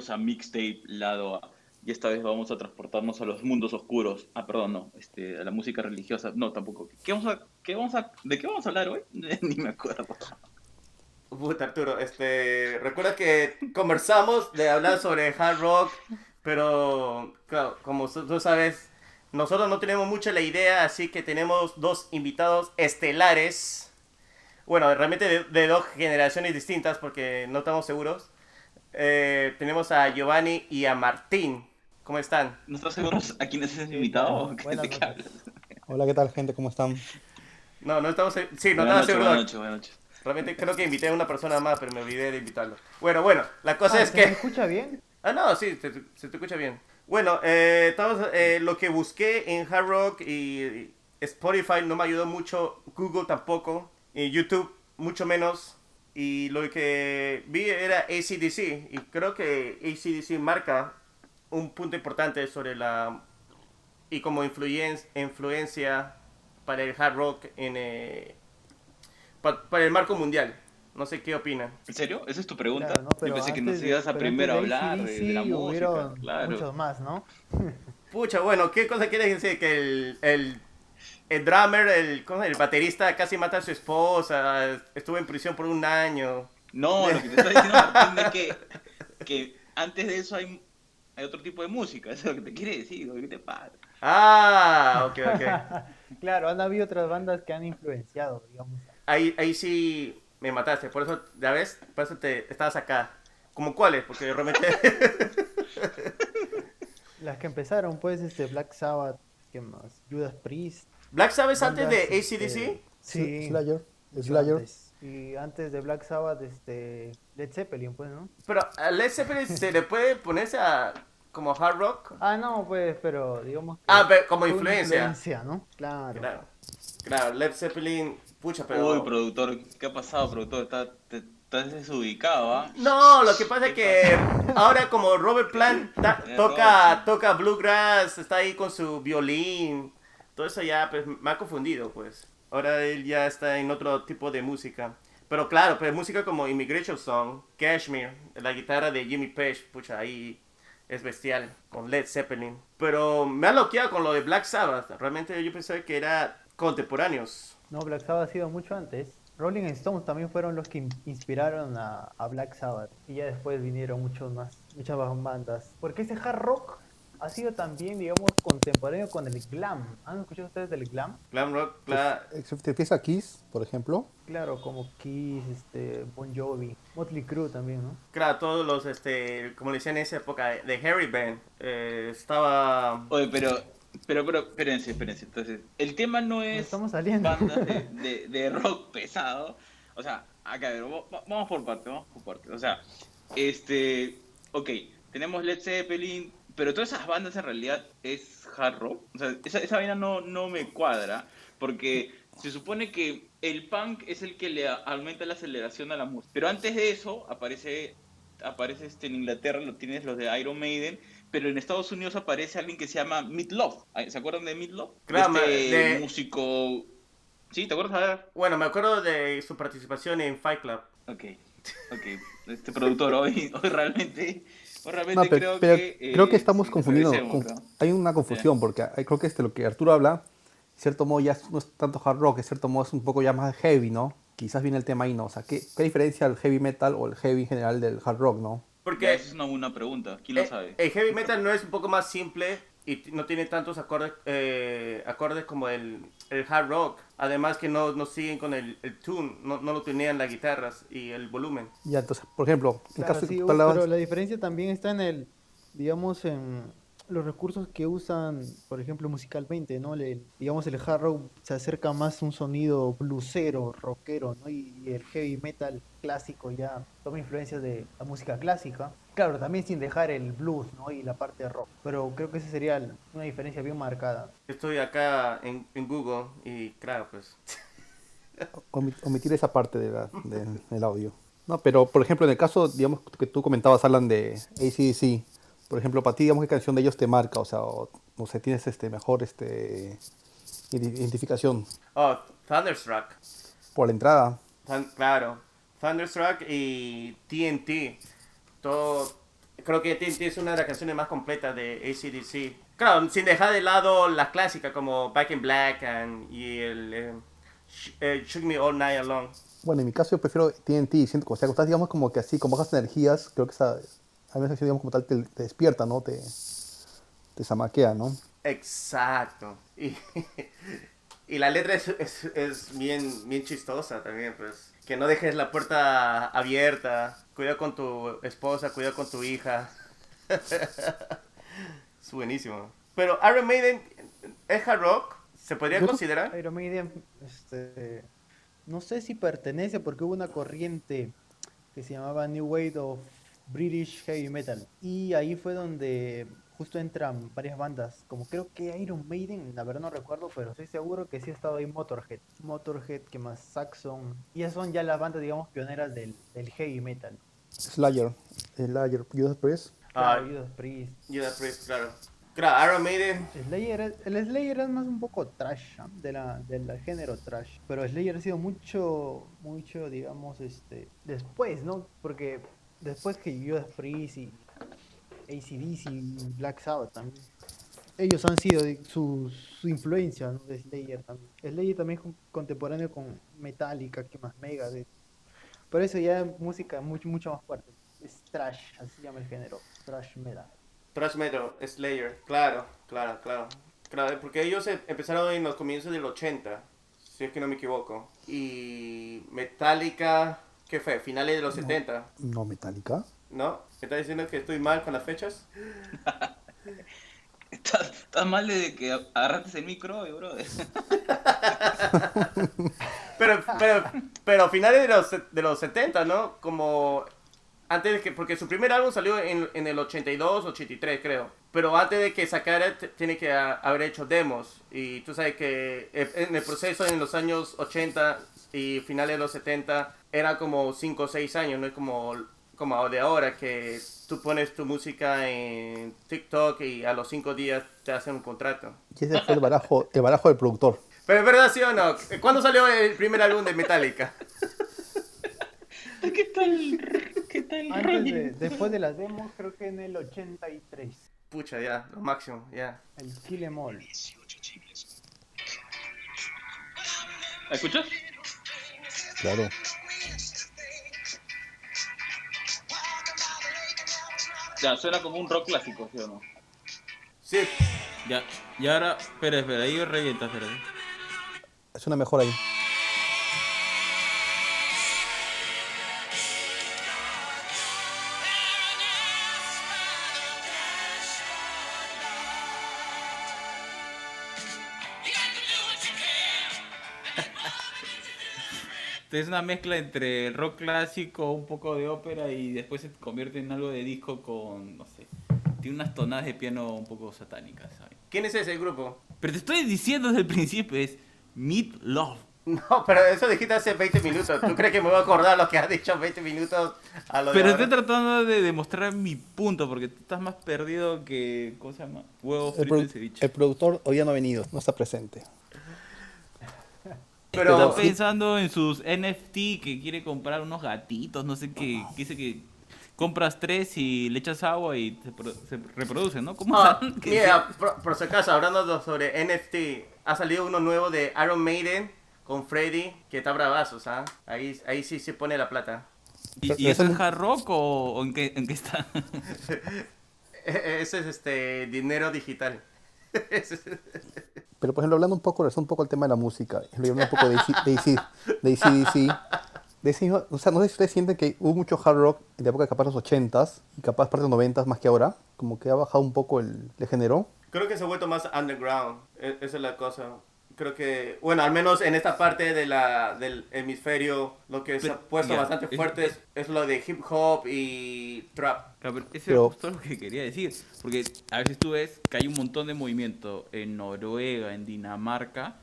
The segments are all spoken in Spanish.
bienvenidos a Mixtape Lado A. Y esta vez vamos a transportarnos a los mundos oscuros. Ah, perdón, no, este, a la música religiosa. No, tampoco. ¿Qué vamos a, qué vamos a, ¿De qué vamos a hablar hoy? Ni me acuerdo. Puta Arturo, este, recuerda que conversamos de hablar sobre hard rock, pero claro, como tú sabes, nosotros no tenemos mucha la idea, así que tenemos dos invitados estelares. Bueno, realmente de, dos generaciones distintas porque no estamos seguros. Eh, tenemos a Giovanni y a Martín. ¿Cómo están? ¿No estás seguros a quiénes es invitado? Hola, ¿qué tal, gente? ¿Cómo están? No, no estamos. Sí, no estamos seguros. Buenas noches, buenas noches. Realmente creo que invité a una persona más, pero me olvidé de invitarlo. Bueno, bueno, la cosa ah, es que... ¿Se escucha bien? Ah, no, sí, se, te escucha bien. Bueno, eh, estamos, eh, lo que busqué en Hard Rock y Spotify no me ayudó mucho, Google tampoco, y YouTube mucho menos. Y lo que vi era ACDC, y creo que ACDC marca un punto importante sobre la... y como influencia para el hard rock en, eh, para el marco mundial. No sé qué opinan. ¿En serio? ¿Esa es tu pregunta? Yo pensé que nos ibas a primero hablar de, la música. Claro. Muchos más, ¿no? Pucha, bueno, ¿qué cosa quieres decir? Que el, el, el drummer, el, ¿cómo el baterista casi mata a su esposa, estuvo en prisión por un año. No, lo que te estoy diciendo, Martín, es que, que antes de eso hay, hay otro tipo de música, eso es lo que te quiere decir, ¿qué te pasa? Ah, ok, ok. claro, han habido otras bandas que han influenciado, digamos. Ahí, ahí sí me mataste, por eso, ya ves, por eso te estabas acá. ¿Como cuáles? Porque realmente... Las que empezaron, pues, este, Black Sabbath, ¿qué más? Judas Priest. ¿Black Sabbath es antes de ACDC? Este, sí. Slayer. Slayer. Y antes de Black Sabbath, este, Led Zeppelin, pues, ¿no? Pero a Led Zeppelin se le puede ponerse a como hard rock. Ah, no, pues, pero digamos. ah, pero como influencia. influencia, ¿no? Claro. Claro. Claro, Led Zeppelin Pucha, pero... Uy, productor, ¿qué ha pasado, productor? Estás desubicado, ¿ah? No, lo que pasa es que ahora como Robert Plant toca, toca bluegrass, está ahí con su violín, todo eso ya pues, me ha confundido, pues. Ahora él ya está en otro tipo de música. Pero claro, pues música como Immigration Song, Cashmere, la guitarra de Jimmy Page, pucha, ahí es bestial, con Led Zeppelin. Pero me ha loqueado con lo de Black Sabbath. Realmente yo pensé que era contemporáneos. No, Black Sabbath ha sido mucho antes. Rolling Stones también fueron los que inspiraron a, Black Sabbath. Y ya después vinieron muchos más, muchas más bandas. Porque ese hard rock ha sido también, digamos, contemporáneo con el glam. ¿Han escuchado ustedes del glam? Glam rock, claro. ¿Te empieza Kiss, por ejemplo? Claro, como Kiss, este, Bon Jovi, Motley Crue también, ¿no? Claro, todos los, este, como le decían en esa época, de Harry Band, eh, estaba... Oye, pero pero, pero, espérense, espérense. Entonces, el tema no es estamos saliendo. bandas de, de, rock pesado. O sea, acá, vamos por parte, vamos por parte. O sea, este, ok, tenemos Led Zeppelin, pero todas esas bandas en realidad es hard rock. O sea, esa, esa vaina no, no me cuadra, porque se supone que el punk es el que le aumenta la aceleración a la música. Pero antes de eso aparece, aparece este, en Inglaterra, lo tienes los de Iron Maiden, pero en Estados Unidos aparece alguien que se llama Love. ¿Se acuerdan de Love? Claro, este de... músico... ¿Sí? ¿Te acuerdas? A ver. Bueno, me acuerdo de su participación en Fight Club. Ok, ok. Este productor hoy, hoy realmente... realmente creo que... creo que estamos confundiendo. Hay una confusión, porque creo que este, lo que Arturo habla, en cierto modo ya no es tanto hard rock, en cierto modo es un poco ya más heavy, ¿no? Quizás viene el tema ahí, ¿no? O sea, ¿qué, qué diferencia el heavy metal o el heavy en general del hard rock, ¿no? Porque esa es una buena pregunta, ¿quién lo eh, sabe? El heavy metal no es un poco más simple y no tiene tantos acordes, eh, acordes como el, el, hard rock. Además que no, no siguen con el, el tune, no, no, lo tenían las guitarras y el volumen. Ya, entonces, por ejemplo, en caso sí, pero la diferencia también está en el, digamos, en los recursos que usan, por ejemplo, musicalmente, ¿no? Le, digamos, el hard rock se acerca más a un sonido bluesero, rockero, ¿no? Y, el heavy metal clásico ya toma influencias de la música clásica. Claro, también sin dejar el blues, ¿no? Y la parte de rock. Pero creo que esa sería una diferencia bien marcada. Estoy acá en, en Google y claro, pues... Omitir esa parte de la, del audio. No, pero por ejemplo, en el caso, digamos, que tú comentabas, Alan, de ACDC, por ejemplo, para ti, digamos, qué canción de ellos te marca, o sea, o, no sé, tienes este mejor este identificación. Oh, Thunderstruck. Por la entrada. claro, Thunderstruck y TNT. Todo creo que TNT es una de las canciones más completas de ACDC. Claro, sin dejar de lado las clásicas como Back in Black and, y el eh, Sh- eh, Shook Me All Night Long. Bueno, en mi caso yo prefiero TNT, siento, o sea, estás, digamos, como que así, con bajas energías, creo que esa, a veces, digamos, como tal, te, te despierta, ¿no? Te, te zamaquea, ¿no? Exacto. Y, y la letra es, es, es bien, bien chistosa también, pues. Que no dejes la puerta abierta. Cuida con tu esposa, cuida con tu hija. es buenísimo. Pero Iron Maiden es hard rock. ¿Se podría Yo- considerar? Iron Maiden, este, no sé si pertenece porque hubo una corriente que se llamaba New Wave of British Heavy Metal y ahí fue donde justo entran varias bandas, como creo que Iron Maiden, la verdad no recuerdo, pero estoy seguro que sí ha estado ahí Motorhead, Motorhead, que más Saxon, y esas son ya las bandas digamos pioneras del, del heavy metal. Slayer, Slayer, Judas Priest. Ah, Claro, Judas Priest. Judas Priest, claro. Claro, Iron Maiden. Slayer, el Slayer es más un poco trash, de la, del género trash. Pero Slayer ha sido mucho, mucho, digamos, este, después, ¿no? Porque después que Judas Priest y ACDC y Black Sabbath también. Ellos han sido su, su influencia, ¿no? De Slayer también. Slayer también es con- contemporáneo con Metallica, que más Megadeth. Por eso ya es música mucho, mucho más fuerte. Es trash, así se llama el género, trash metal. Thrash Metal, Slayer. Claro, claro, claro. Claro, porque ellos em- empezaron en los comienzos del 80, si es que no me equivoco. Y Metallica, ¿qué fue? Finales de los 70, No, Metallica. ¿no? ¿Me estás diciendo que estoy mal con las fechas? Estás, estás mal desde que agarraste el micro, eh, brother. Pero, pero, pero finales de los, de los 70, ¿no? Como antes de que, porque su primer álbum salió en, en el 82, 83 creo. Pero antes de que sacara, tiene que a- haber hecho demos. Y tú sabes que eh, en el proceso en los años 80 y finales de los 70 era como 5 o 6 años, no es como, como de ahora que tú pones tu música en TikTok y a los 5 días te hacen un contrato. Y ese fue el barajo, el barajo del productor. Pero es verdad, ¿sí o no? ¿Cuándo salió el primer álbum de Metallica? ¿Qué tal? ¿Qué tal? Antes de, después de las demos, creo que en el 83. Pucha, ya, lo máximo, ya. El Kill Em All. ¿Escuchas? Claro. Ya, suena como un rock clásico, ¿sí o no? Sí, Ya, y ahora, espera, espera, ahí revienta, espera. Es una mejor ahí. Es una mezcla entre el rock clásico, un poco de ópera y después se convierte en algo de disco con, no sé, tiene unas tonadas de piano un poco satánicas, ¿sabes? ¿quién es ese grupo? Pero te estoy diciendo desde el principio, es Meat Love. No, pero eso dijiste hace 20 minutos. ¿Tú crees que me voy a acordar lo que has dicho 20 minutos a lo de Pero ahora? estoy tratando de demostrar mi punto, porque tú estás más perdido que, ¿cómo se llama? Huevo El, frito produ- en ceviche. el productor hoy ya no ha venido, no está presente. Pero Está pensando en sus NFT que quiere comprar unos gatitos, no sé qué, que dice que compras tres y le echas agua y se, pro- se reproducen, ¿no? ¿Cómo Ah, mira, por, por si acaso, hablando sobre NFT, ha salido uno nuevo de Iron Maiden con Freddy, que está bravazo, ¿sabes? Ahí, ahí sí se pone la plata. ¿Y, y eso es hard rock o, o en, qué, en qué está? E- Ese es este dinero digital. Pero por ejemplo, hablando un poco, un poco al tema de la música, hablando un poco de, AC de, AC de AC/DC, de o sea, no sé si ustedes sienten que hubo mucho hard rock en la época capaz de los 80s y capaz parte de los 90s más que ahora, como que ha bajado un poco el, el género. Creo que se ha vuelto más underground. E- Esa es la cosa. Creo que, bueno, al menos en esta parte de la, del hemisferio, lo que se ha puesto ya, bastante fuerte es, es lo de hip hop y trap. Claro, pero Eso Pero- es justo lo que quería decir. Porque a veces tú ves que hay un montón de movimiento en Noruega, en Dinamarca.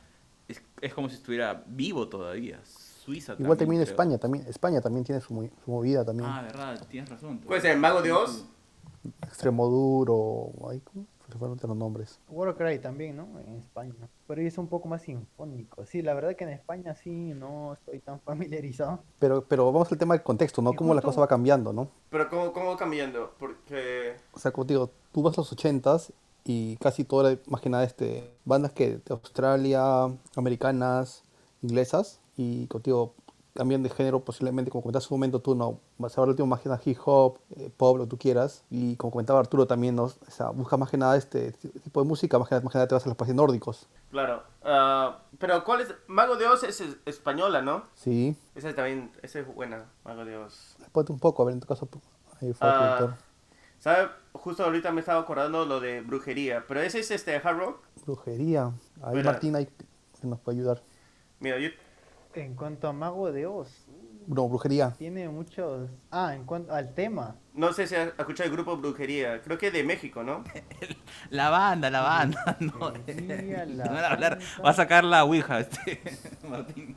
Es, es como si estuviera vivo todavía. Suiza Igual también creo. España, también España también tiene su, su movida también. Ah, verdad, tienes razón. Puede ser el Mago de Oz. Extremo duro, ay, ¿cómo? Se fueron de los nombres. Warcry también, ¿no? En España. Pero es un poco más sinfónico. Sí, la verdad que en España sí no estoy tan familiarizado. Pero, pero vamos al tema del contexto, ¿no? Y Cómo la justo- cosa va cambiando, ¿no? Pero ¿cómo, cómo va cambiando? Porque... O sea, como te digo, tú vas a los ochentas y casi toda la, más que nada, este, bandas que de Australia, americanas, inglesas, y contigo cambian de género posiblemente, como comentaste en un momento tú, no, vas a ver el último más que nada hip hop, eh, pop, lo que tú quieras, y como comentaba Arturo también, ¿no? O sea, busca más que nada este tipo de música, más que nada, más que nada te vas a los países nórdicos. Claro. ah, pero ¿cuál es? Mago de Oz es es- española, ¿no? Sí, Esa también, esa es buena, Mago de Oz. ponte un poco, a ver, en tu caso, ahí fue Ah, productor. ¿Sabe? Justo ahorita me estaba acordando lo de brujería. Pero ese es este hard rock. Brujería, ahí. Martín ahí que nos puede ayudar. Mira, yo... En cuanto a Mago de Oz, No, brujería. tiene muchos... Ah, en cuanto al tema. No sé si has escuchado el grupo Brujería. Creo que de México, ¿no? La banda, la banda. No, Brujería, la Van a hablar- banda. va a sacar la Ouija, este, Martín.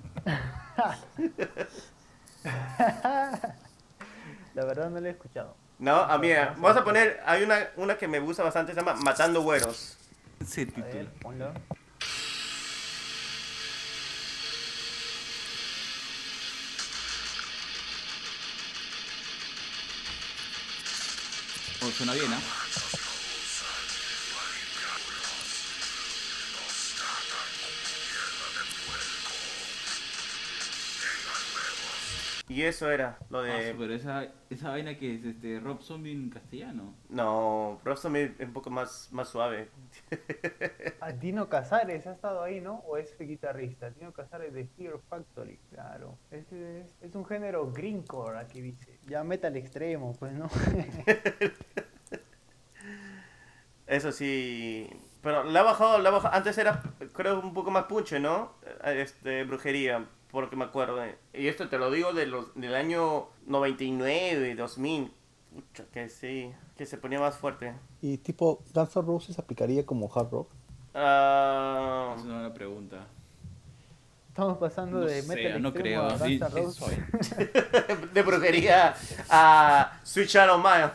La verdad no lo he escuchado. No, a mí, vamos a poner, hay una, una que me gusta bastante, se llama Matando Güeros. A título. ver, ponlo. Suena bien, ¿ah? Y eso era, lo Ah, de... pero esa, esa vaina que es este Rob Zombie en castellano. No, Rostam es un poco más, más suave. Ah, Dino Casares ha estado ahí, ¿no? ¿O es guitarrista? Dino Casares de Fear Factory, claro. Es, es, es un género greencore, aquí dice. Ya metal extremo, pues, ¿no? Eso sí. Pero la ha bajado, la ha bajado. Antes era, creo, un poco más punche, ¿no? Este, brujería, porque me acuerdo. Y esto te lo digo de los, del año 99, 2000. Pucha, que sí, que se ponía más fuerte. Y tipo, Guns N' Roses aplicaría como hard rock. Ah, Es una buena pregunta. Estamos pasando No de sé, metal no creo. a Sí, de brujería a Switch Out of Mile.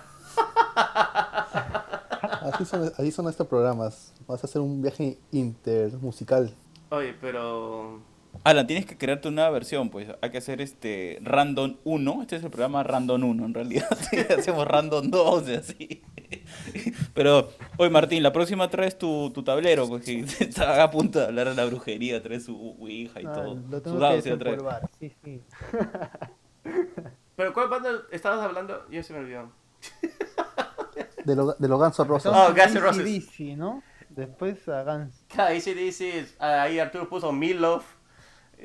Así son, así son estos programas. Vas a hacer un viaje intermusical. Oye, pero. Alan, tienes que crearte una versión, pues. Hay que hacer este Random 1. Este es el programa Random 1, en realidad. Sí, Hacemos Random 2 y así. Pero, oye, Martín, la próxima traes tu, tu tablero, pues que está a punto de hablar de la brujería, traes su Ouija y Ah, todo. lo tengo que sí lo trae. sí, sí. ¿Pero cuál banda estabas hablando? Ya se me olvidó. De, lo, de los Guns N' Roses. Oh, Guns N' Roses. AC/DC, ¿no? Después a Guns. Ahí sí dice, ahí Arturo puso Meatloaf.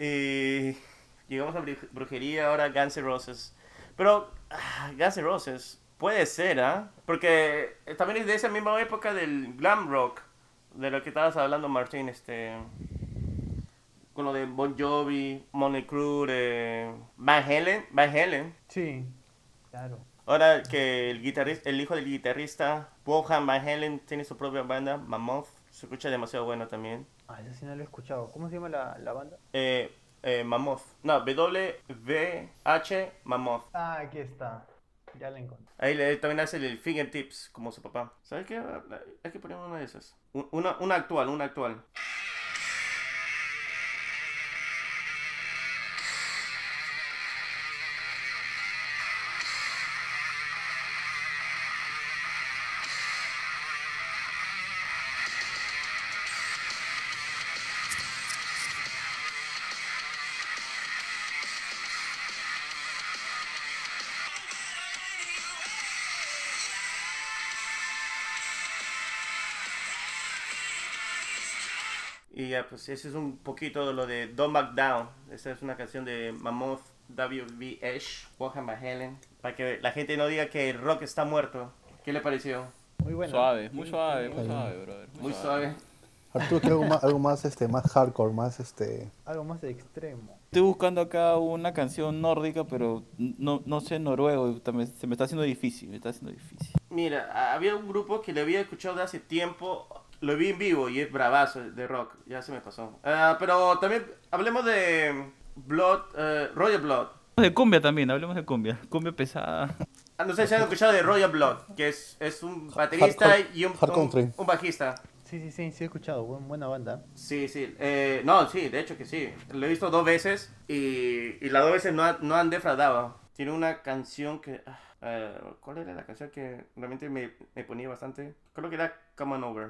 Y llegamos a bru- brujería, ahora Guns N' Roses. Pero ah, Guns N' Roses puede ser, ¿ah? Porque eh, también es de esa misma época del glam rock, de lo que estabas hablando, Martín, este... Con lo de Bon Jovi, Money Crew, eh, Van Halen, Van Halen. Sí, claro. Ahora que el guitarrista, el hijo del guitarrista, Bohan Van Halen, tiene su propia banda, Mammoth, se escucha demasiado bueno también. Ah, eso sí no lo he escuchado. ¿Cómo se llama la, la banda? Eh, eh, Mammoth. No, W-V-H Mammoth. Ah, aquí está. Ya la encontré. Ahí le, también hace el fingertips como su papá. ¿Sabes qué? Hay que poner una de esas. Un- Una, una actual, una actual. Ya, pues ese es un poquito lo de Don't Back Down. Esa es una canción de Mammoth W.V. Esh, Bohan Van Halen. Para que la gente no diga que el rock está muerto. ¿Qué le pareció? Muy bueno. Suave, muy suave, muy suave, brother. Muy suave. Arturo quiere algo más, algo más, este, más hardcore, más este. Algo más de extremo. Estoy buscando acá una canción nórdica, pero no, no sé noruego. se me está haciendo difícil, me está haciendo difícil. Mira, había un grupo que le había escuchado de hace tiempo. Lo vi en vivo y es bravazo de rock. Ya se me pasó. Ah, pero también hablemos de Blood, eh, Royal Blood. De cumbia también, hablemos de cumbia. Cumbia pesada. Ah, no sé si han escuchado de Royal Blood, que es, es un baterista hard- y un, hard un- country. un bajista. Sí, sí, sí, sí he escuchado, buen- buena banda. Sí, sí. Eh, no, sí, de hecho que sí. Lo he visto dos veces y, y las dos veces no, ha- no han defraudado. Tiene una canción que... eh, ¿Cuál era la canción que realmente me, me ponía bastante? Creo que era Come On Over.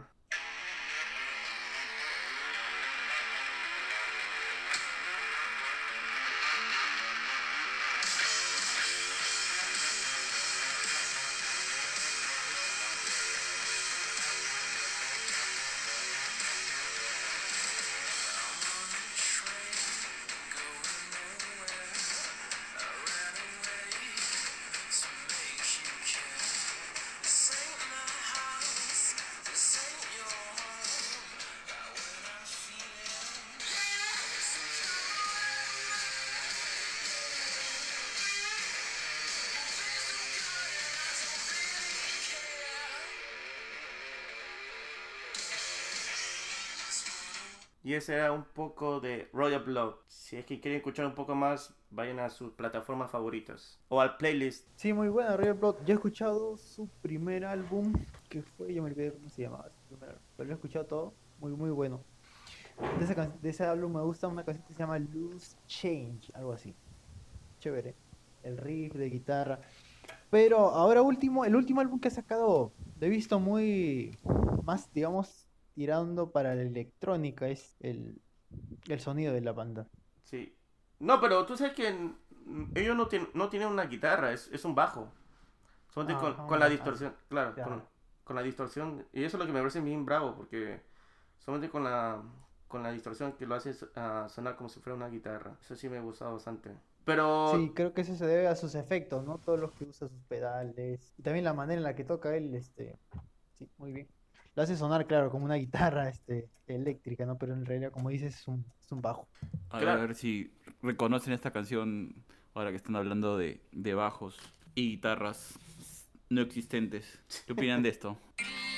Y ese era un poco de Royal Blood. Si es que quieren escuchar un poco más, vayan a sus plataformas favoritas. O al playlist. Sí, muy buena, Royal Blood. Yo he escuchado su primer álbum, que fue, yo me olvidé cómo se llamaba, pero lo he escuchado todo, muy, muy bueno. De, de ese álbum me gusta una canción que se llama Loose Change, algo así. Chévere. El riff de guitarra. Pero ahora último, el último álbum que ha sacado, he visto muy más, digamos, tirando para la electrónica, es el, el sonido de la banda. Sí. No, pero tú sabes que ellos no, tienen no tienen una guitarra, es, es un bajo. Solamente con, Ajá, con la ajá. distorsión, claro, con, con la distorsión. Y eso es lo que me parece bien bravo, porque solamente con la, con la distorsión que lo hace ah, sonar como si fuera una guitarra. Eso sí me ha gustado bastante. Pero Sí, creo que eso se debe a sus efectos, ¿no? Todos los que usa sus pedales. Y también la manera en la que toca él, este. Sí, muy bien. Lo hace sonar, claro, como una guitarra, este, eléctrica, ¿no? Pero en realidad, como dices, es un, es un bajo. A ver, Claro. a ver si reconocen esta canción ahora que están hablando de, de bajos y guitarras no existentes. ¿Qué opinan de esto?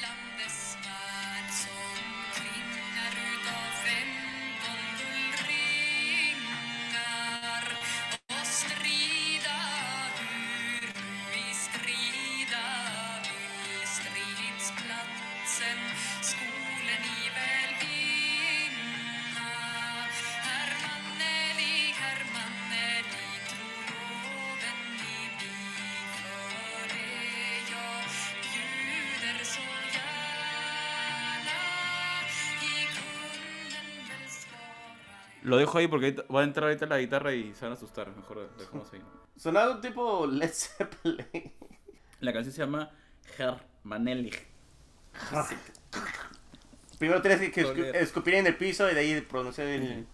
dejo ahí porque va a entrar ahorita la guitarra y se van a asustar. Mejor dejamos ahí. sonaba un tipo Led Zeppelin. La canción se llama Hermanelig. Primero tienes que escu- Joder. escupir en el piso y de ahí pronunciar el,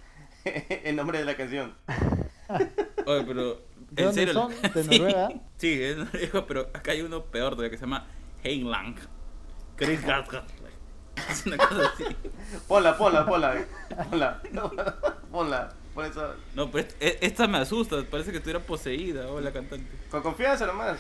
el nombre de la canción. Oye, pero. ¿De ¿En dónde serio? son? ¿De Sí. Noruega? Sí, es noruego, pero acá hay uno peor todavía que se llama Heinlang. Chris Gardner. Es una cosa así. Ponla, ponla, ponla. Ponla. Ponla. Pon. No, pero est- e- esta me asusta. Parece que estuviera poseída o la cantante. Con confianza nomás.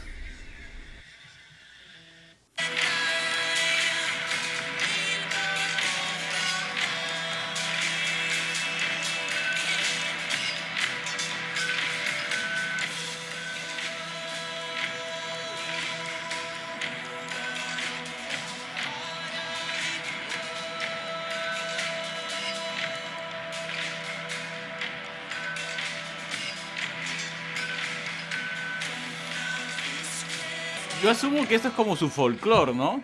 Yo asumo que esto es como su folclore, ¿no?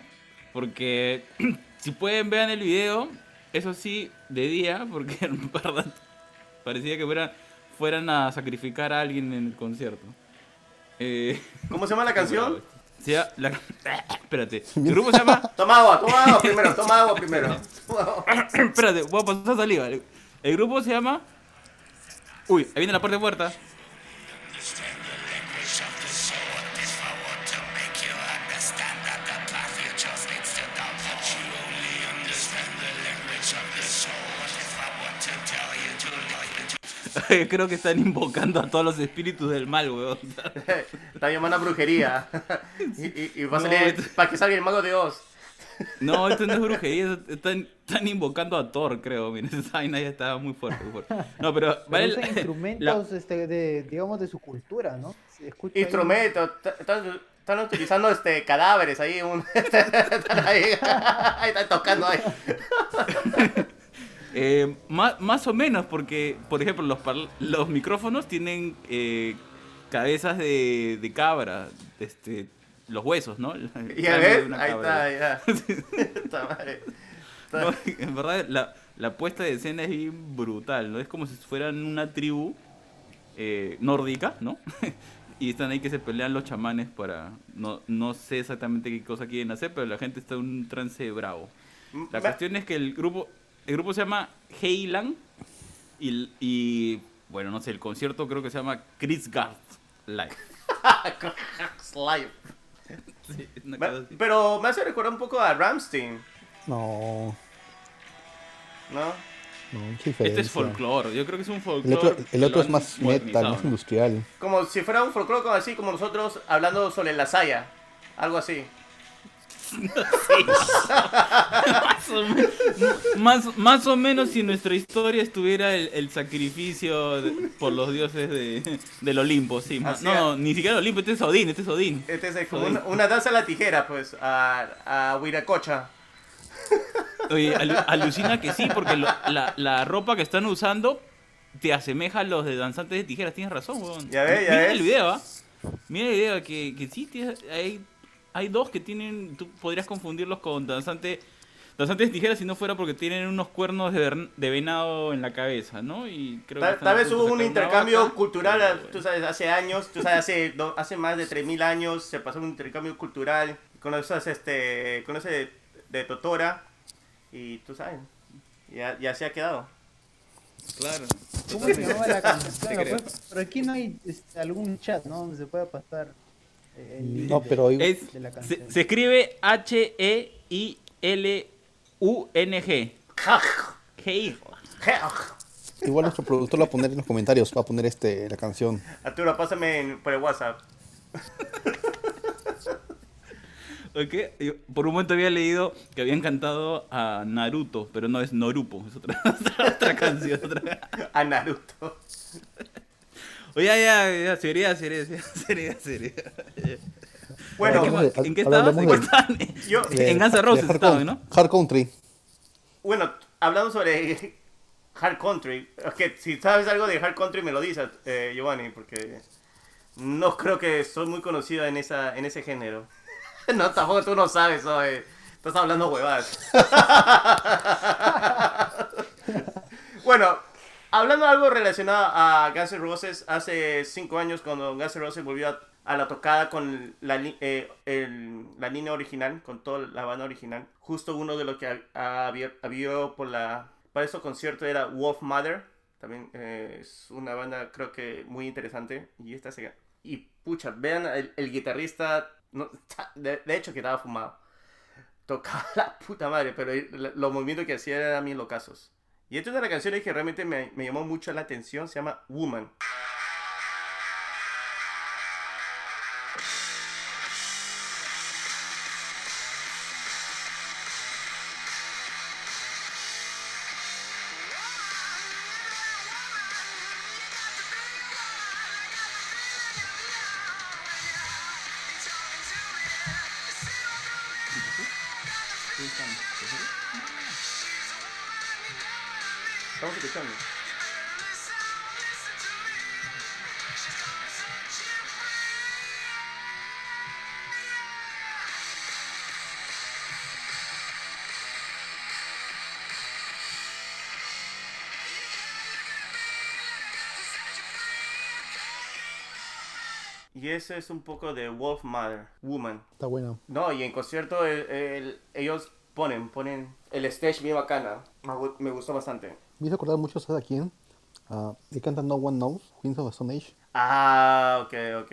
Porque si pueden vean el video, eso sí, de día, porque en verdad parecía que fueran, fueran a sacrificar a alguien en el concierto. Eh, ¿Cómo se llama la canción? se llama- la- espérate, el grupo se llama Toma agua, toma agua primero, toma agua primero. Espérate, voy a pasar saliva. El, grupo se llama. Uy, ahí viene la parte puerta. Creo que están invocando a todos los espíritus del mal, weón. Está llamando a brujería. Y, y- y va a No, salir esto- para que salga el mago de Oz. No, esto no es brujería, están, están invocando a Thor, creo. Miren, esa vaina ya estaba muy fuerte. muy fuerte. No, pero. Pero vale usa la- instrumentos, este, de, digamos, de su cultura, ¿no? Ahí- Instrumentos. ta- están utilizando este cadáveres ahí, un, están ahí, ahí están tocando ahí. Eh, más, más o menos, porque, por ejemplo, los, los micrófonos tienen eh, cabezas de, de cabra, este, los huesos, ¿no? Ya de ves, una ahí está, ya. Puta madre. No, en verdad, la, la puesta de escena es bien brutal, ¿no? Es como si fueran una tribu eh, nórdica, ¿no? y están ahí que se pelean los chamanes para... No, no sé exactamente qué cosa quieren hacer, pero la gente está en un trance bravo. La Me- cuestión es que el grupo, el grupo se llama Heilan y, y, bueno, no sé, el concierto creo que se llama Chris Gard Live. Sí, así. Pero me hace recordar un poco a Ramstein, No, ¿no? no, Este es folclore, yo creo que es un El folclore. otro, el otro es más metal, más industrial. Como si fuera un folclore como así, como nosotros hablando sobre la saya. Algo así. más, o men- más, más o menos si nuestra historia estuviera el, el sacrificio de- por los dioses de, del Olimpo, sí. no, ni siquiera el Olimpo, este es Odín, este es Odín. Este es como una, una danza a la tijera, pues, a, a Huiracocha. Oye, alu- alucina que sí, porque lo- la, la ropa que están usando te asemeja a los de danzantes de tijeras, tienes razón, weón. Ya ves, ya Mira ves. el video, ¿ah? Mira el video, que, que sí, tienes- hay, hay dos que tienen, tú podrías confundirlos con danzante, danzantes de tijeras si no fuera porque tienen unos cuernos de, venado en la cabeza, ¿no? Y creo que Tal, están tal vez hubo un intercambio vaca, cultural, pero, tú sabes, hace años, tú sabes, hace, do- hace más de 3.000 años se pasó un intercambio cultural con esos, este, con ese de, de Totora y tú sabes, ya, ya se ha quedado. Claro. ¿Cómo se llamaba la canción? Claro, pues, pero aquí no hay este, algún chat, ¿no? Donde se pueda pasar el No, pero digo- Es, de la se, escribe H-E-I-L-U-N-G. Igual nuestro productor lo va a poner en los comentarios, va a poner este la canción. Arturo, pásame en- por el WhatsApp. Ok, yo Por un momento había leído que habían cantado a Naruto, pero no es Norupo, es otra, otra, otra canción. Otra... A Naruto. Oye, ya, ya, ya, sería, sería, sería, sería. Bueno, ¿En qué, en qué ahora estabas? ¿En qué estaban? yo, De- En Guns N' Roses estaban, ¿no? Hard Country. bueno, hablando sobre Hard Country, es que si sabes algo de Hard Country me lo dices, eh, Giovanni, porque no creo que soy muy conocido en, esa, en ese género. no, tampoco tú no sabes, oye. Estás hablando huevadas. bueno, hablando de algo relacionado a Guns N' Roses, hace cinco años cuando Guns N' Roses volvió a, a la tocada con la, eh, el- la línea original, con toda la banda original, justo uno de los que ha- había, por la, para ese concierto era Wolf Mother, también eh, es una banda creo que muy interesante, y esta se... Y pucha, vean el, el guitarrista, no, de, de hecho que estaba fumado tocaba la puta madre, pero los movimientos que hacía eran bien locazos. Y esta es una de las canciones que realmente me, me llamó mucho la atención, se llama Woman. Y ese es un poco de Wolf Mother, Woman. Está bueno. No, y en concierto el- el- ellos ponen, ponen el stage bien bacana. Me, gu- me gustó bastante. Me hizo acordar mucho, ¿sabes a quién? Ah, el canta No One Knows, Queens of the Stone Age. Ah, ok, ok.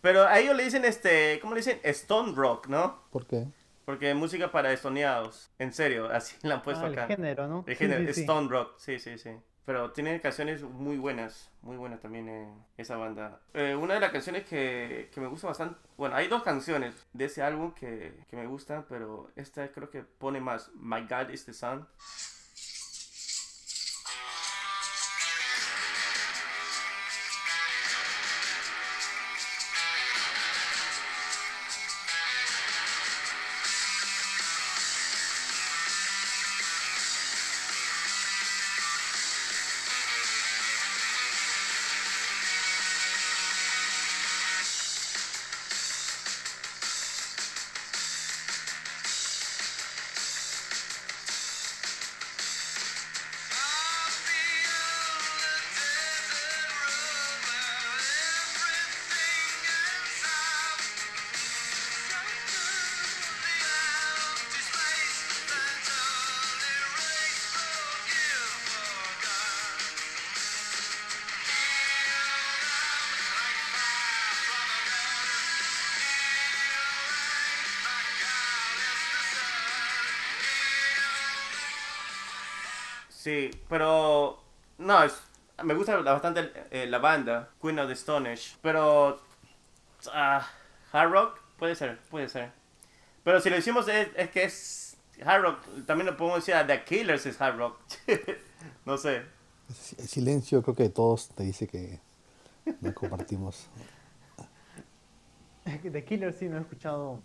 Pero a ellos le dicen este, ¿cómo le dicen? Stone Rock, ¿no? ¿Por qué? Porque música para estoneados. En serio, así la han puesto Ah, el acá. género, ¿no? El género, sí, sí. Stone Rock, sí, sí, sí. Pero tiene canciones muy buenas, muy buenas también eh, esa banda. Eh, una de las canciones que, que me gusta bastante, bueno, hay dos canciones de ese álbum que, que me gustan, pero esta creo que pone más My God is the Sun. Sí, pero no, es, me gusta bastante eh, la banda, Queen of the Stone Age, pero ah, hard rock puede ser, puede ser. Pero si lo decimos es, es que es hard rock, también lo podemos decir a The Killers es hard rock. no sé. El silencio creo que todos te dice que no compartimos. De Killer sí no he escuchado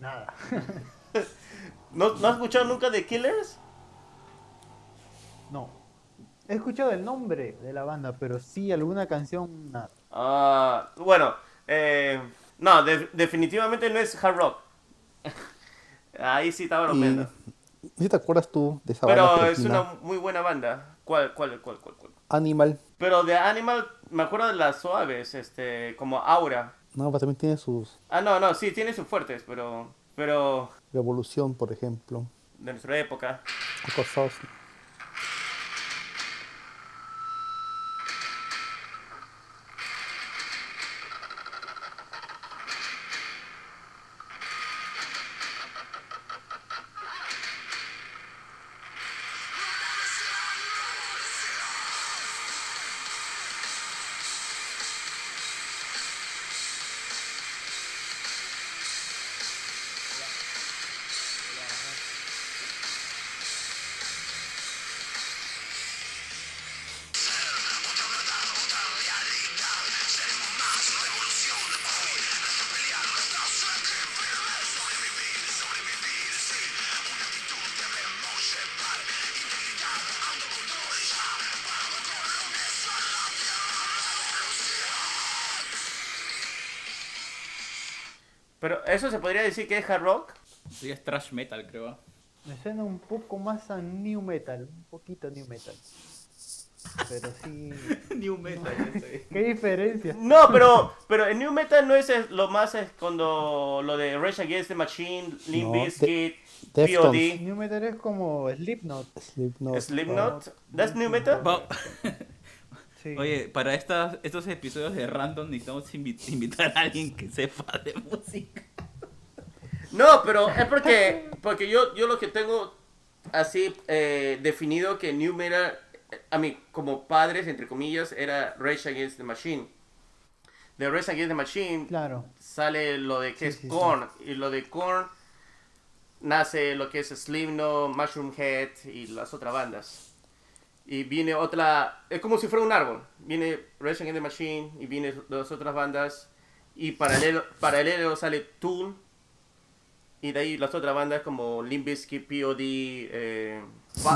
nada. ¿No, ¿No has escuchado nunca The Killers? No. He escuchado el nombre de la banda, pero sí alguna canción, nada. Ah, bueno, eh, no, de- definitivamente no es hard rock. Ahí sí estaba Y, bromeando. ¿sí te acuerdas tú de esa banda Pero es una muy buena banda. ¿Cuál, cuál, cuál, cuál, cuál? Animal? Pero de Animal, me acuerdo de las suaves, este, como Aura. No, pero también tiene sus Ah, no, no, sí, tiene sus fuertes, pero, pero Revolución, por ejemplo. de nuestra época. Acosados. Pero eso se podría decir que es hard rock. Sí, es trash metal, creo. Me suena un poco más a New Metal, un poquito New Metal. Pero sí. New metal, ya sé. ¿Qué diferencia? No, pero, pero en New Metal no es es lo más es cuando lo de Rage Against the Machine, Limp No, Bizkit. POD, New Metal es como Slipknot. Slipknot. Slipknot. ¿That's New Metal? Sí. Oye, para estas, estos episodios de Random necesitamos invi- invitar a alguien que sepa de música. No, pero es porque, porque yo, yo lo que tengo así eh, definido que New Metal, eh, a mí, como padres, entre comillas, era Rage Against the Machine. De Rage Against the Machine Claro. sale lo de que Sí, es sí, sí. Korn, y lo de Korn nace lo que es Slipknot, Mushroom Head y las otras bandas. Y viene otra, es como si fuera un árbol. Viene Rage Against the Machine y viene las otras bandas. Y paralelo, paralelo sale Tool. Y de ahí las otras bandas como Limp Bizkit, POD, eh,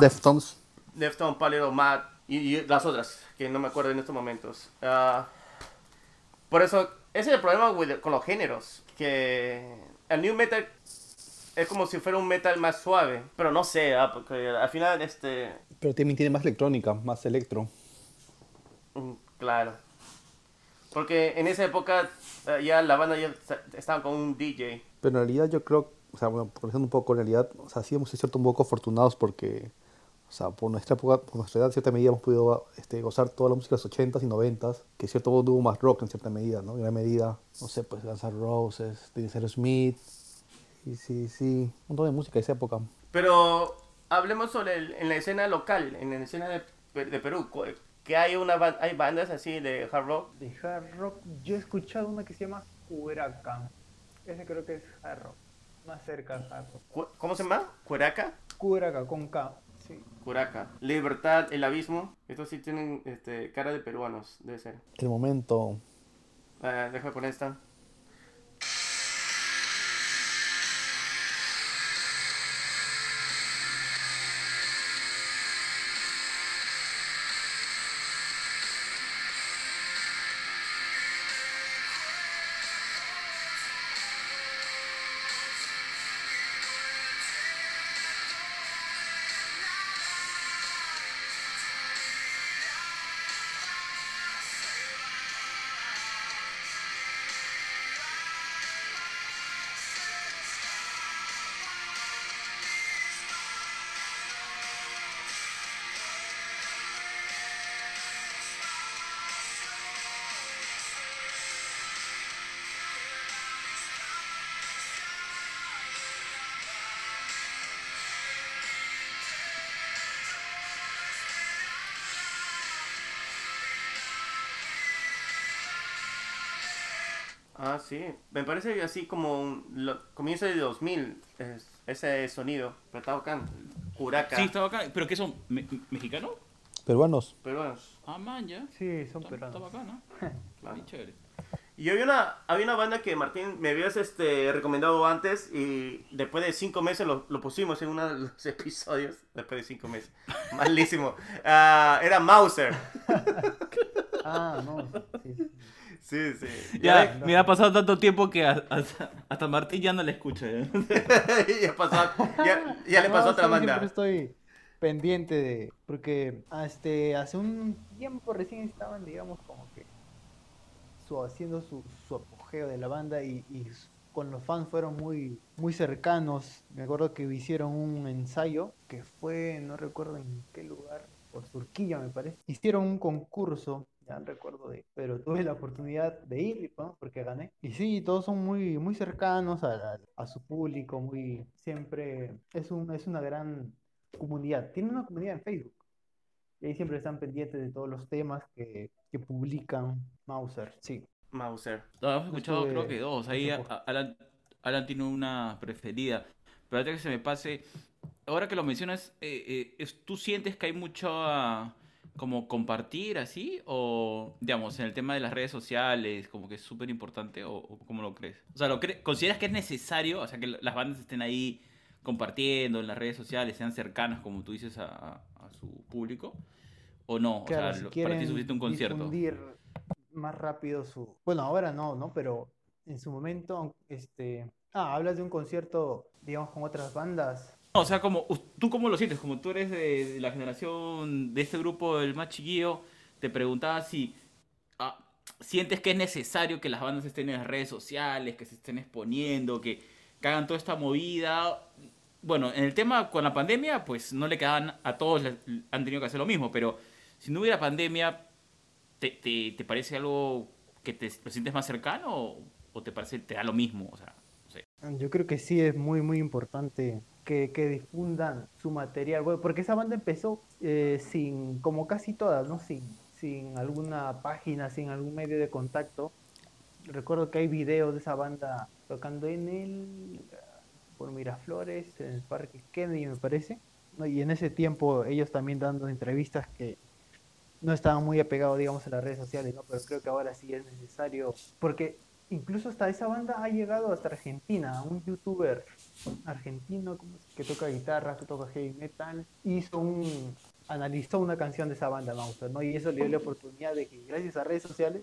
Deftones. Deftones, Palero, Matt y, y las otras que no me acuerdo en estos momentos. Ah, por eso, ese es el problema with- con los géneros. Que el new metal es como si fuera un metal más suave. Pero no sé, ah, porque al final, este. Pero también tiene más electrónica, más electro. mm, Claro. Porque en esa época eh, ya la banda ya estaba con un DJ. Pero en realidad yo creo, o sea, bueno, conociendo un poco, en realidad, o sea, sí hemos sido cierto un poco afortunados porque, o sea, por nuestra época, por nuestra edad, en cierta medida hemos podido este, gozar toda la música de los 80s y 90s, que cierto modo tuvo más rock en cierta medida, ¿no? En gran medida, no sé, pues Guns N' Roses, Dennis Smith, y sí, sí, un montón de música de esa época. Pero hablemos sobre el- en la escena local, en la escena de, de Perú. Que hay, una, hay bandas así de hard rock. De hard rock, yo he escuchado una que se llama Huracan. Ese creo que es hard rock. Más cerca al hard rock. ¿Cómo se llama? ¿Curaca? Curaca con K. Sí. Curaca. Libertad, El Abismo. Estos sí tienen este, cara de peruanos, debe ser. El momento, deja con esta. Ah, sí. Me parece así como un, lo- comienzo de 2000 es- ese sonido. Pero está bacán. Curaca. Sí, está bacán. ¿Pero qué son? ¿Me- ¿Mexicanos? Peruanos. Peruanos. Ah, man, ya. Sí, son Está, está peruanos. bacán, ¿no? Claro. Bien chévere. Y había una, había una banda que Martín me habías este, recomendado antes y después de cinco meses lo, lo pusimos en uno de los episodios. Después de cinco meses. Malísimo. Ah, era Mauser. Ah, no. Sí, sí. Sí, sí. Ya, me ha pasado tanto tiempo que a- hasta, hasta Martín ya no le escucha. ¿eh? ya, pasó, ya, ya le pasó a otra sí, banda. Siempre estoy pendiente de. Porque este, hace un tiempo recién estaban, digamos, como que su, haciendo su, su apogeo de la banda y, y con los fans fueron muy, muy cercanos. Me acuerdo que hicieron un ensayo que fue, no recuerdo en qué lugar, por Surquilla me parece. Hicieron un concurso, recuerdo de, pero tuve la oportunidad de ir, ¿no? porque gané. Y sí, todos son muy, muy cercanos a, a- a su público, muy, siempre es un, es una gran comunidad. Tiene una comunidad en Facebook. Y ahí siempre están pendientes de todos los temas que, que publican Mauser. Sí. Mauser. No, hemos escuchado estuve creo que dos. Ahí Alan, Alan tiene una preferida. Pero antes que se me pase, ahora que lo mencionas, eh, eh, ¿tú sientes que hay mucho ah, como compartir así? O, digamos, en el tema de las redes sociales, como que es súper importante, o, o cómo lo crees? O sea, ¿lo cre- ¿consideras que es necesario? O sea, que las bandas estén ahí compartiendo en las redes sociales, sean cercanas, como tú dices, a, a- a su público? ¿O no? Claro, o sea, si para ti un concierto. difundir más rápido su... Bueno, ahora no, ¿no? Pero en su momento, este... Ah, hablas de un concierto, digamos, con otras bandas. O sea, como tú cómo lo sientes, como tú eres de, la generación de este grupo, el más chiquillo, te preguntaba si ah, sientes que es necesario que las bandas estén en las redes sociales, que se estén exponiendo, que, hagan toda esta movida. Bueno, en el tema con la pandemia, pues no le quedaban a todos, han tenido que hacer lo mismo, pero si no hubiera pandemia, ¿te, parece algo que te lo sientes más cercano o, o te parece te da lo mismo? O sea. Yo creo que sí es muy, muy importante que, que difundan su material. Bueno, porque esa banda empezó eh, sin, como casi todas, ¿no? Sin, sin alguna página, sin algún medio de contacto. Recuerdo que hay videos de esa banda tocando en el, por Miraflores, en el Parque Kennedy, me parece. Y en ese tiempo ellos también dando entrevistas que no estaban muy apegados, digamos, a las redes sociales, ¿no? Pero creo que ahora sí es necesario, porque incluso hasta esa banda ha llegado hasta Argentina, un youtuber argentino que toca guitarra, que toca heavy metal, hizo un, analizó una canción de esa banda, Mauser, ¿no? Y eso le dio la oportunidad de que gracias a redes sociales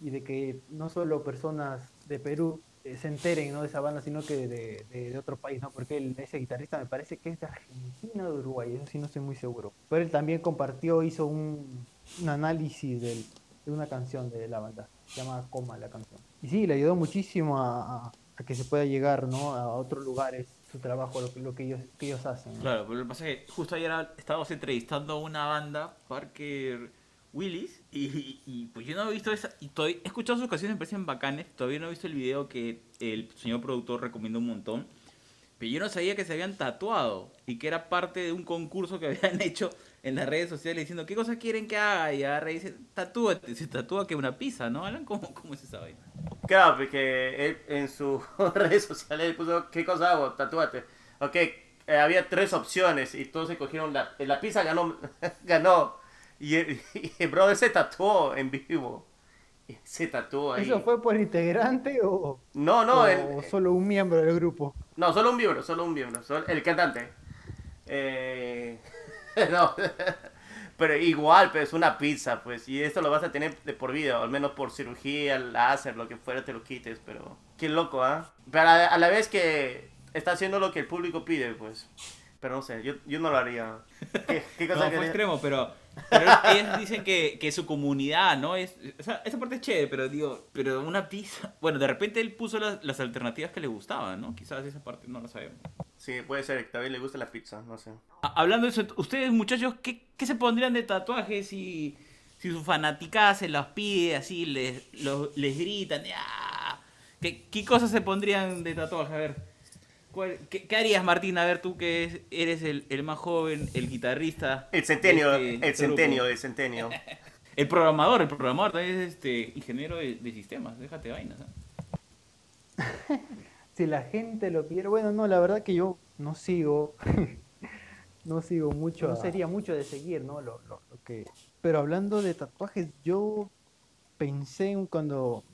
y de que no solo personas de Perú eh, se enteren ¿no? de esa banda, sino que de, de- de otro país, ¿no? Porque él- ese guitarrista me parece que es de Argentina o de Uruguay, eso sí no estoy muy seguro. Pero él también compartió, hizo un, un análisis de una canción de la banda, se llama Coma la canción. Y sí, le ayudó muchísimo a, que se pueda llegar ¿no? a otros lugares, su trabajo, lo que, lo que, ellos, que ellos hacen. Claro, pero lo que pasa es que justo ayer estábamos entrevistando a una banda, Parker Willis, y, pues yo no he visto esa, y todavía he escuchado sus canciones, me parecen bacanes, todavía no he visto el video que el señor productor recomienda un montón, pero yo no sabía que se habían tatuado y que era parte de un concurso que habían hecho en las redes sociales diciendo qué cosas quieren que haga y agarra y dice, tatúate, se tatúa que una pizza, ¿no? Alan, ¿cómo, cómo es esa vaina? Claro, porque él en sus redes sociales él puso, ¿qué cosa hago? Tatúate. Ok, eh, había tres opciones y todos se cogieron la, la pizza ganó, ganó. Y el, y el brother se tatuó en vivo. Y se tatuó ahí. ¿Eso fue por integrante o, No, no, o el- solo un miembro del grupo? no, solo un miembro, solo un miembro, solo- el cantante. Eh, no, pero igual, pues una pizza, pues, y esto lo vas a tener de por vida, al menos por cirugía, láser, lo que fuera te lo quites, pero qué loco, ¿ah? Pero a, a la vez que está haciendo lo que el público pide, pues, pero no sé, yo, yo no lo haría. ¿Qué, qué cosa No, que- fue extremo, pero, pero ellos dicen que, que su comunidad, ¿no? Es, o sea, esa parte es chévere, pero digo, pero una pizza. Bueno, de repente él puso las, las alternativas que le gustaban, ¿no? Quizás esa parte no la sabemos. Sí, puede ser, que también le gusta la pizza, no sé. Ha- Hablando de eso, ustedes muchachos, ¿qué, qué se pondrían de tatuajes si, si su fanaticada se las pide así, les, los- les gritan? ¡ah! ¿Qué, ¿Qué cosas se pondrían de tatuaje? A ver. ¿Cuál- qué, qué harías, Martín? A ver, tú que es- eres el, el más joven, el guitarrista. El centenio, este- el centenio, el centenio. El programador, el programador también es este ingeniero de, de sistemas, déjate vainas. ¿ah? si la gente lo pidiera, bueno, no, la verdad que yo no sigo, no sigo mucho, no sería mucho de seguir, ¿no? Lo, lo- lo que... Pero hablando de tatuajes, yo pensé en cuando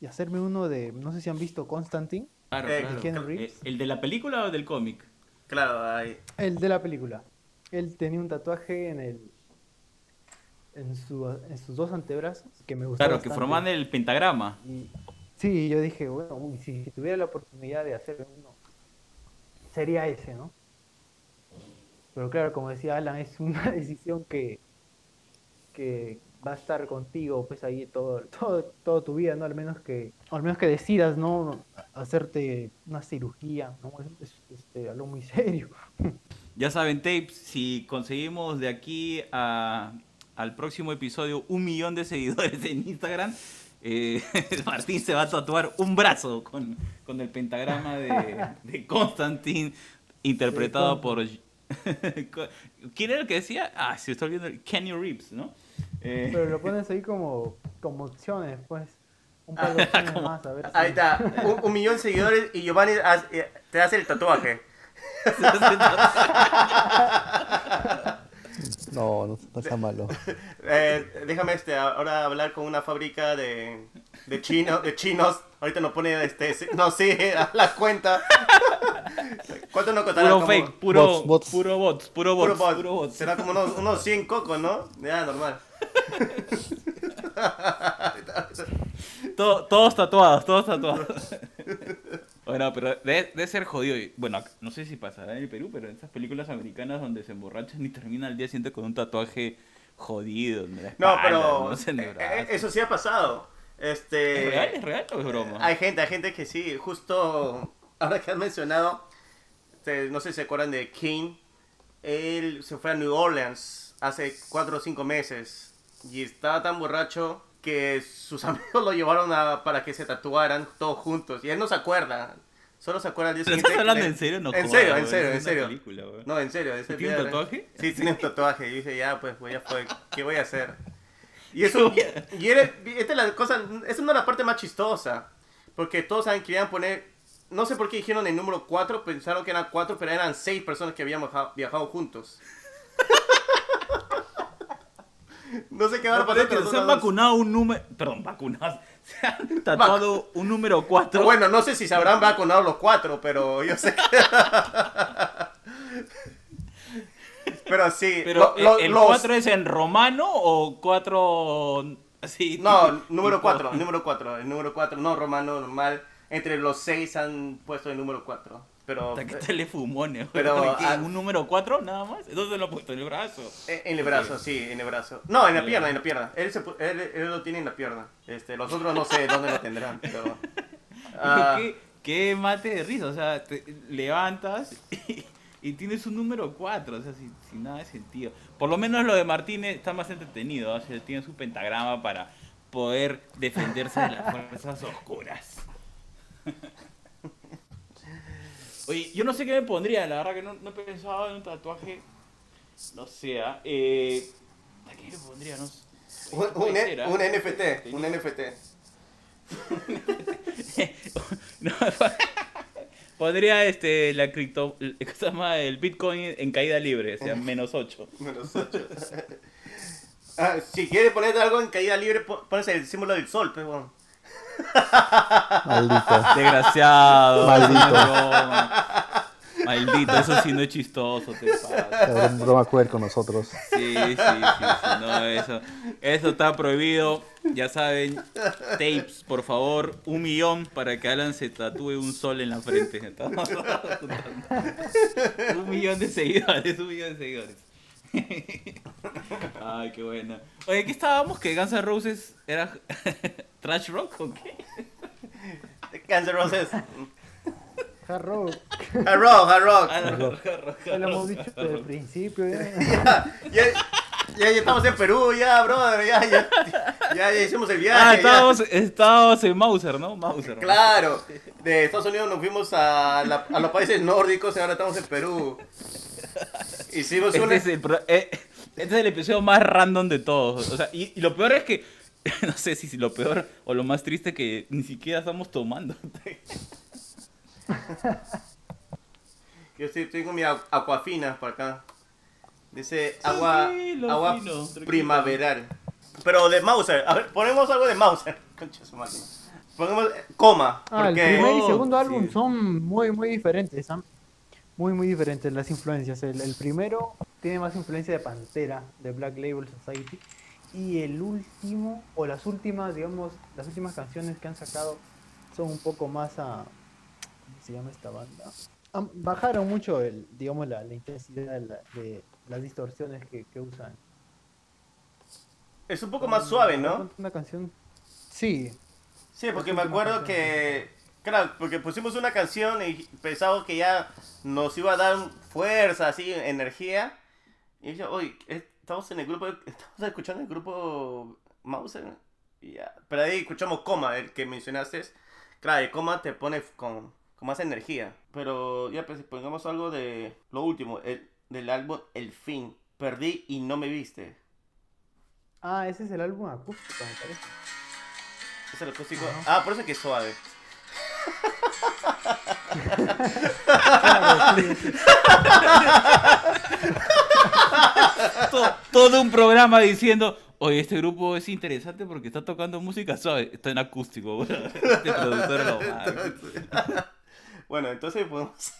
y hacerme uno de, no sé si han visto Constantine, Claro, Eh, claro. Eh, Reeves. ¿El de la película o del cómic? Claro, ahí. el de la película. Él tenía un tatuaje en el en, su, en sus dos antebrazos que me gustó Claro, que bastante. forman el pentagrama. Y sí, yo dije, bueno, uy, si, si tuviera la oportunidad de hacer uno, sería ese, ¿no? Pero claro, como decía Alan, es una decisión que, que va a estar contigo pues ahí todo, todo, toda tu vida, ¿no? Al menos que, al menos que decidas, ¿no? Hacerte una cirugía, ¿no? Es, es, este, algo muy serio. Ya saben, tapes, si conseguimos de aquí a- al próximo episodio un millón de seguidores en Instagram, eh, Martín se va a tatuar un brazo con, con el pentagrama de, de Constantine, interpretado Sí, por... ¿Quién era el que decía? Ah, se está olvidando, Kenny Reeves, ¿no? Eh, Pero lo pones ahí como, como opciones, pues. Un par de opciones más, a ver si- Ahí está, un, un millón de seguidores y Giovanni te hace el tatuaje. No, no, no malo. Eh, déjame este, ahora hablar con una fábrica de, de, chino, de chinos. Ahorita nos pone, este, sí- no sé, a la cuenta. ¿Cuánto nos costará? puro Como- fake, puro Bots, bots. puro bots, puro Puro bots, bot. puro bots. Será como unos, unos 100 cocos, ¿no? Ya, normal. To- todos tatuados, todos tatuados. Bueno, pero debe, debe ser jodido. Bueno, no sé si pasará en el Perú, pero en esas películas americanas donde se emborrachan y terminan al día siguiente con un tatuaje jodido en la No, pero no sé, en el eh, brazo. eh, eso sí ha pasado. Este, ¿Es real? ¿Es real o es broma? Hay gente, hay gente que sí, justo ahora que has mencionado, este, no sé si se acuerdan de King, él se fue a New Orleans hace cuatro o cinco meses y estaba tan borracho que sus amigos lo llevaron a, para que se tatuaran todos juntos y él no se acuerda, solo se acuerda al día ¿Pero siguiente. estás hablando en serio? No en serio, en serio, en serio. película. No, en serio. Ese ¿Tiene un tatuaje? Sí, tiene un tatuaje. Y dije, ya, pues, pues ya fue. ¿Qué voy a hacer? Y eso, y era- esta es la cosa, esa no es la parte más chistosa. Porque todos saben que iban a poner, no sé por qué dijeron el número 4, pensaron que eran 4, pero eran 6 personas que habían viajado, viajado juntos. No sé qué a No, con se han los vacunado un número... Perdón, vacunados. Se han tatuado un número 4. Bueno, no sé si se habrán vacunado los 4, pero yo sé que... pero sí. Pero lo- lo- ¿el los- 4 es en romano o 4 así? No, número tipo- 4, número 4, el número 4, no romano, normal. Entre los 6 han puesto el número 4. Pero Hasta que te le fumones, Pero, ¿qué? ah, un número 4 nada más. ¿Dónde lo ha puesto en el brazo? eh, en el brazo, sí, en el brazo. No, en la pierna, en la pierna. Él, se él, él lo tiene en la pierna. Este, los otros no sé dónde lo tendrán, pero... ah, ¿Qué, qué mate de risa, o sea, te levantas y, y tienes un número 4, o sea, sin, sin nada de sentido. Por lo menos lo de Martínez está más entretenido, o sea, tiene su pentagrama para poder defenderse de las fuerzas oscuras. Oye, yo no sé qué me pondría, la verdad que no, no he pensado en un tatuaje, no sé, ¿ah? eh, ¿a ¿qué me pondría? No sé. un, un, Puede ser, un NFT, un NFT. No, Podría este la cripto ¿cómo se llama? el Bitcoin en caída libre, o sea, menos 8. Menos ocho. Ah, si quieres ponerte algo en caída libre, pon- pones el símbolo del sol, pero bueno. Maldito. Desgraciado. Maldito. Maldito, eso sí no es chistoso, te pasa. Broma cruel con nosotros. Sí, sí, sí, sí, no, eso, eso está prohibido. Ya saben, tapes, por favor, un millón para que Alan se tatúe un sol en la frente. Un millón de seguidores, un millón de seguidores. Ay, qué buena. Oye, ¿qué estábamos? ¿Que Guns N' Roses era trash rock o qué? Guns N' Roses. Hard rock. Hard rock, hard rock. Ah, Ya lo hemos dicho desde el principio. ya. ya, ya, ya, ya estamos en Perú, ya, brother, ya, ya, ya, ya hicimos el viaje. Ah, ya. estábamos, estábamos en Mauser, ¿no? Mauser. Claro, de Estados Unidos nos fuimos a, la- a los países nórdicos y ahora estamos en Perú. Hicimos Este una... es, el, pro- eh, este es el episodio más random de todos. O sea, y, y lo peor es que no sé si lo peor o lo más triste que ni siquiera estamos tomando. Yo estoy, tengo mi agu- aquafina por acá. Dice agua, Tranquilo, agua fino, tranquilo. primaveral. Pero de Mauser. A ver, ponemos algo de Mauser. Concha su máquina. Ponemos eh, coma. Ah, el porque primer y Oh, segundo sí. álbum son muy, muy diferentes. ¿ah? Muy, muy diferentes las influencias. El, el primero tiene más influencia de Pantera, de Black Label Society. Y el último, o las últimas, digamos, las últimas canciones que han sacado son un poco más a. ¿Cómo se llama esta banda? Bajaron mucho, el, digamos, la, la intensidad de, la- de las distorsiones que, que usan. es un poco más suave, ¿no? Una canción. Sí, Sí, porque me acuerdo que. Claro, porque pusimos una canción y pensaba que ya nos iba a dar fuerza, así, energía. Y yo, oye, estamos en el grupo, estamos escuchando el grupo Mauser. Y ya. Pero ahí escuchamos Coma, el que mencionaste. Claro, el Coma te pone con, con más energía. Pero ya, pues pongamos algo de lo último, el, del álbum El Fin. Perdí y no me viste. Ah, ese es el álbum acústico, me parece. Es el acústico. Ah, por eso es que es suave. Claro, sí, sí. To- todo un programa diciendo, oye, este grupo es interesante porque está tocando música suave. Está en acústico, güey. Este productor lo mata. Bueno, entonces podemos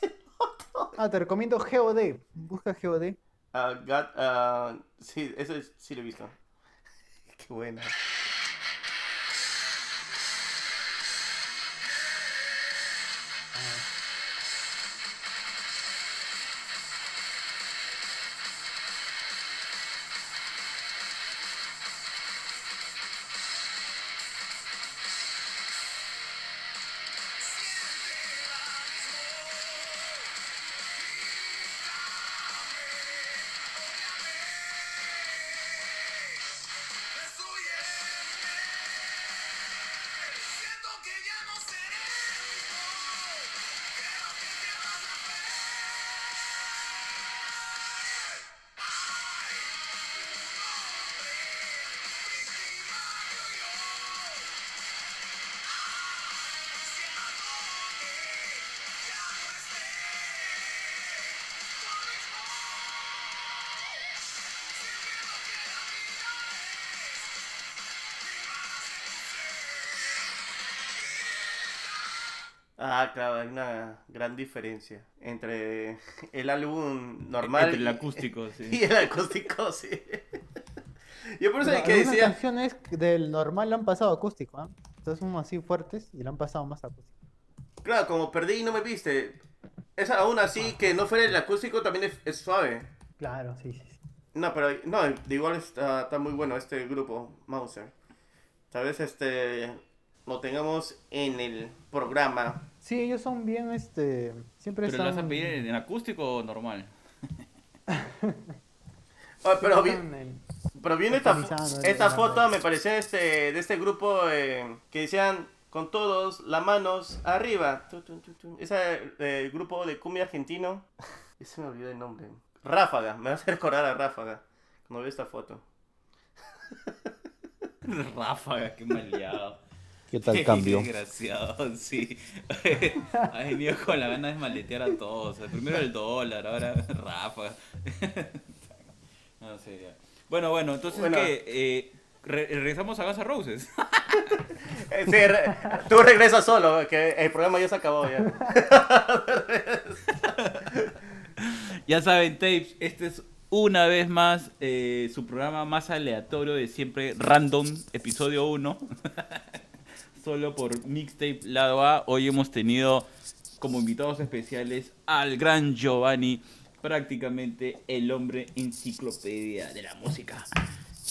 Ah, te recomiendo GOD. Busca GOD. Ah, God, ah, sí, eso es- sí lo he visto. Qué buena. Ah, claro, hay una gran diferencia entre el álbum normal Entre el y- acústico, sí. y el acústico, sí. Yo por eso Pero que algunas decía, canciones del normal le han pasado acústico, ¿ah? Entonces son así fuertes y le han pasado más acústico. claro, como perdí y no me viste, es aún así que no fuera el acústico también es, es suave. Claro, sí, sí. sí. No, pero no, de igual está, está muy bueno este grupo, Mauser. Tal vez este lo tengamos en el programa. Sí, ellos son bien, este, siempre ¿Pero lo vas a están... pedir en, en acústico o normal? Ah, pero, vi- están pero viene esta, esta foto, me pareció este, de este grupo eh, que decían con todos las manos arriba. Ese eh, el grupo de cumbia argentino. Ese me olvidó el nombre. Ráfaga, me a recordar a Ráfaga cuando veo esta foto. Ráfaga, qué maleado. ¿Qué tal cambio? Desgraciado, sí. Ha venido con la gana de maletear a todos. Primero el dólar, ahora Ráfaga. No sé, ya. Bueno, bueno, entonces Bueno. ¿qué? Eh, re- regresamos a Guns Roses. Eh, sí, re- tú regresas solo, que el programa ya se acabó ya. Ya saben, Tapes, este es una vez más eh, su programa más aleatorio de siempre, Random, episodio 1. Solo por Mixtape Lado A. Hoy hemos tenido como invitados especiales al gran Giovanni, prácticamente el hombre enciclopedia de la música.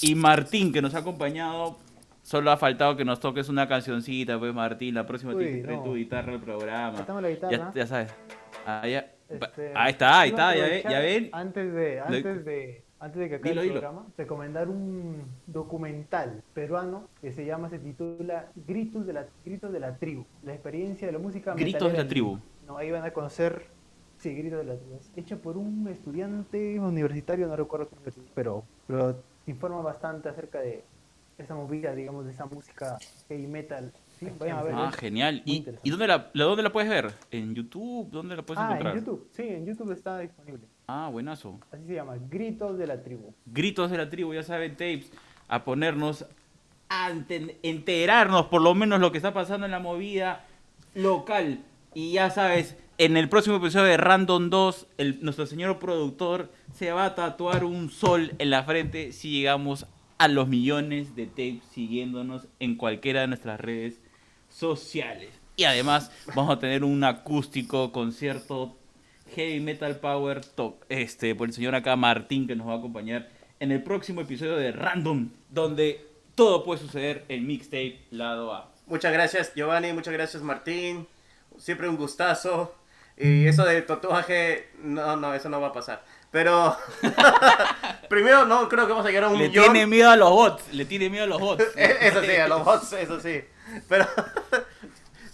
Y Martín, que nos ha acompañado. Solo ha faltado que nos toques una cancioncita, pues Martín. La próxima Uy, tienes que traer no. tu guitarra al programa. La guitarra. Ya, ya sabes. Ah, ya. Este, ahí está, ahí está, ya, ve- ya ven. Antes de, antes de, antes de que acabe Dilo, el dilo. programa, recomendar un documental peruano que se llama, se titula Gritos de la, Gritos de la Tribu, la experiencia de la música Gritos de la Tribu. No, ahí van a conocer, sí, Gritos de la Tribu. Hecho por un estudiante universitario, no recuerdo qué universidad, pero, pero informa bastante acerca de, esa movida, digamos, de esa música heavy metal. Sí, vayan a ver. Ah, genial. ¿Y, interesante. ¿y dónde, la, la- dónde la puedes ver? ¿En YouTube? ¿Dónde la puedes ah, encontrar? en YouTube. Sí, en YouTube está disponible. Ah, buenazo. Así se llama, Gritos de la Tribu. Gritos de la tribu, ya saben, tapes, a ponernos, a enterarnos por lo menos lo que está pasando en la movida local. Y ya sabes, en el próximo episodio de Random 2, el, nuestro señor productor se va a tatuar un sol en la frente si llegamos a los millones de tapes siguiéndonos en cualquiera de nuestras redes sociales. Y además vamos a tener un acústico concierto Heavy Metal Power Talk este, por el señor acá Martín que nos va a acompañar en el próximo episodio de Random, donde todo puede suceder en Mixtape Lado A. Muchas gracias Giovanni, muchas gracias Martín. Siempre un gustazo. Y eso de tatuaje, no, no, eso no va a pasar. Pero primero no creo que vamos a llegar a un Le millón. tiene miedo a los bots, le tiene miedo a los bots. Eso sí, a los bots, eso sí. Pero,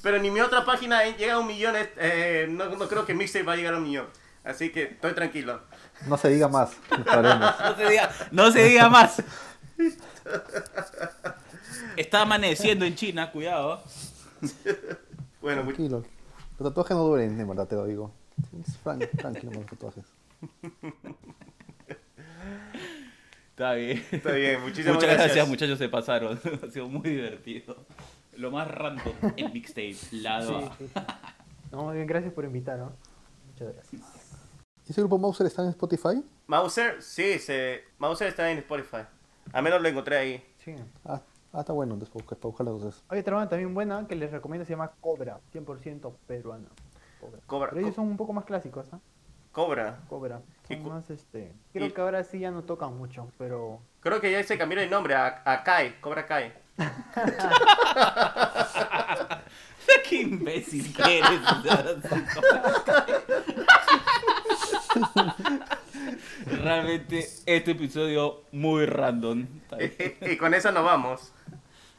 pero ni mi otra página llega a un millón. eh, no, no creo que Mixtape va a llegar a un millón. Así que estoy tranquilo. No se diga más. No se diga, no se diga más. Está amaneciendo en China, cuidado. Bueno, Tranquilo. Los tatuajes no duren, de verdad te lo digo. Es fran- tranquilo con los tatuajes. Está bien. está bien. Muchísimas Muchas gracias. gracias. muchachos, se pasaron. ha sido muy divertido. Lo más random en Mixtape Lado Sí, A. sí, sí. No, muy bien, gracias por invitar, ¿no? Muchas gracias. ¿Ese grupo Mauser está en Spotify? Mauser, sí, se, Mauser está en Spotify. Al menos lo encontré ahí. Sí. Ah, ah está bueno, entonces para buscar- buscarla entonces. Hay otra banda también buena que les recomiendo, se llama Cobra, 100% peruana. Cobra. Cobra, Pero ellos co- son un poco más clásicos, ¿ah? Cobra. Cobra. Y Son más, este... Creo y- que ahora sí ya no tocan mucho, pero... Creo que ya se cambió el nombre a, a Kai, Cobra Kai. Qué imbécil que eres. Realmente este episodio muy random. Y, con eso nos vamos.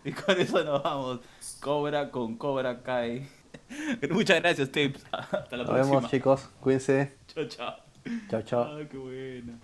Y con eso nos vamos. Cobra con Cobra Kai. Muchas gracias, Tapes. Hasta la Nos próxima. vemos chicos, cuídense. Chao, chao. Chao, chao. Ah, qué buena.